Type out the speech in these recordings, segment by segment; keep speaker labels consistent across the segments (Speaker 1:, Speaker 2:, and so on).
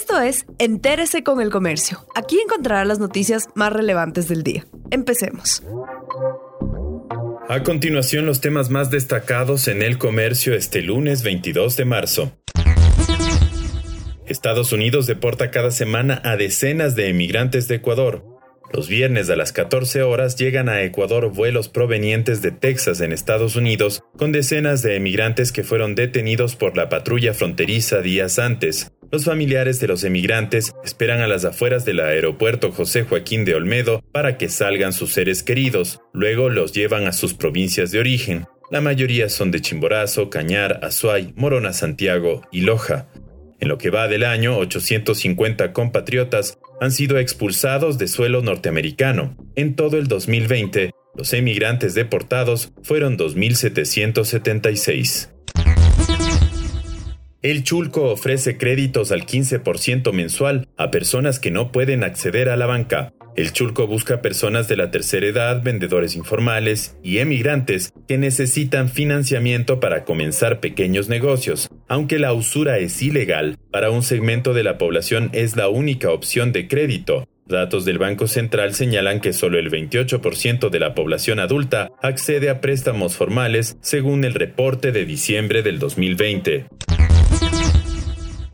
Speaker 1: Esto es Entérese con el Comercio. Aquí encontrará las noticias más relevantes del día. Empecemos.
Speaker 2: A continuación, los temas más destacados en el comercio este lunes 22 de marzo. Estados Unidos deporta cada semana a decenas de emigrantes de Ecuador. Los viernes a las 14 horas llegan a Ecuador vuelos provenientes de Texas en Estados Unidos con decenas de emigrantes que fueron detenidos por la patrulla fronteriza días antes. Los familiares de los emigrantes esperan a las afueras del aeropuerto José Joaquín de Olmedo para que salgan sus seres queridos, luego los llevan a sus provincias de origen. La mayoría son de Chimborazo, Cañar, Azuay, Morona Santiago y Loja. En lo que va del año, 850 compatriotas han sido expulsados de suelo norteamericano. En todo el 2020, los emigrantes deportados fueron 2.776. El Chulco ofrece créditos al 15% mensual a personas que no pueden acceder a la banca. El Chulco busca personas de la tercera edad, vendedores informales y emigrantes que necesitan financiamiento para comenzar pequeños negocios. Aunque la usura es ilegal, para un segmento de la población es la única opción de crédito. Datos del Banco Central señalan que solo el 28% de la población adulta accede a préstamos formales según el reporte de diciembre del 2020.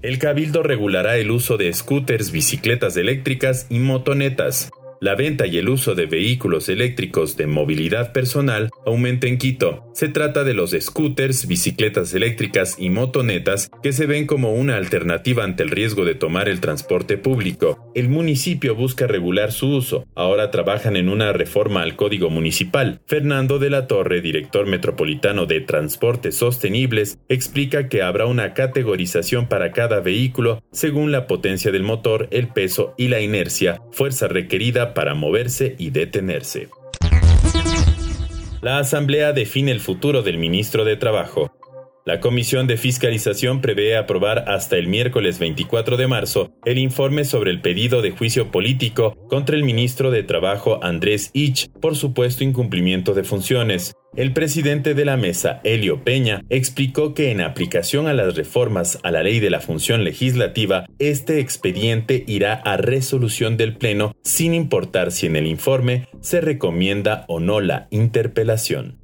Speaker 2: El Cabildo regulará el uso de scooters, bicicletas eléctricas y motonetas. La venta y el uso de vehículos eléctricos de movilidad personal aumenta en Quito. Se trata de los scooters, bicicletas eléctricas y motonetas que se ven como una alternativa ante el riesgo de tomar el transporte público. El municipio busca regular su uso. Ahora trabajan en una reforma al Código Municipal. Fernando de la Torre, director metropolitano de Transportes Sostenibles, explica que habrá una categorización para cada vehículo según la potencia del motor, el peso y la inercia, fuerza requerida para moverse y detenerse. La Asamblea define el futuro del ministro de Trabajo. La Comisión de Fiscalización prevé aprobar hasta el miércoles 24 de marzo el informe sobre el pedido de juicio político contra el ministro de Trabajo Andrés Ich por supuesto incumplimiento de funciones. El presidente de la mesa, Helio Peña, explicó que en aplicación a las reformas a la ley de la función legislativa, este expediente irá a resolución del Pleno sin importar si en el informe se recomienda o no la interpelación.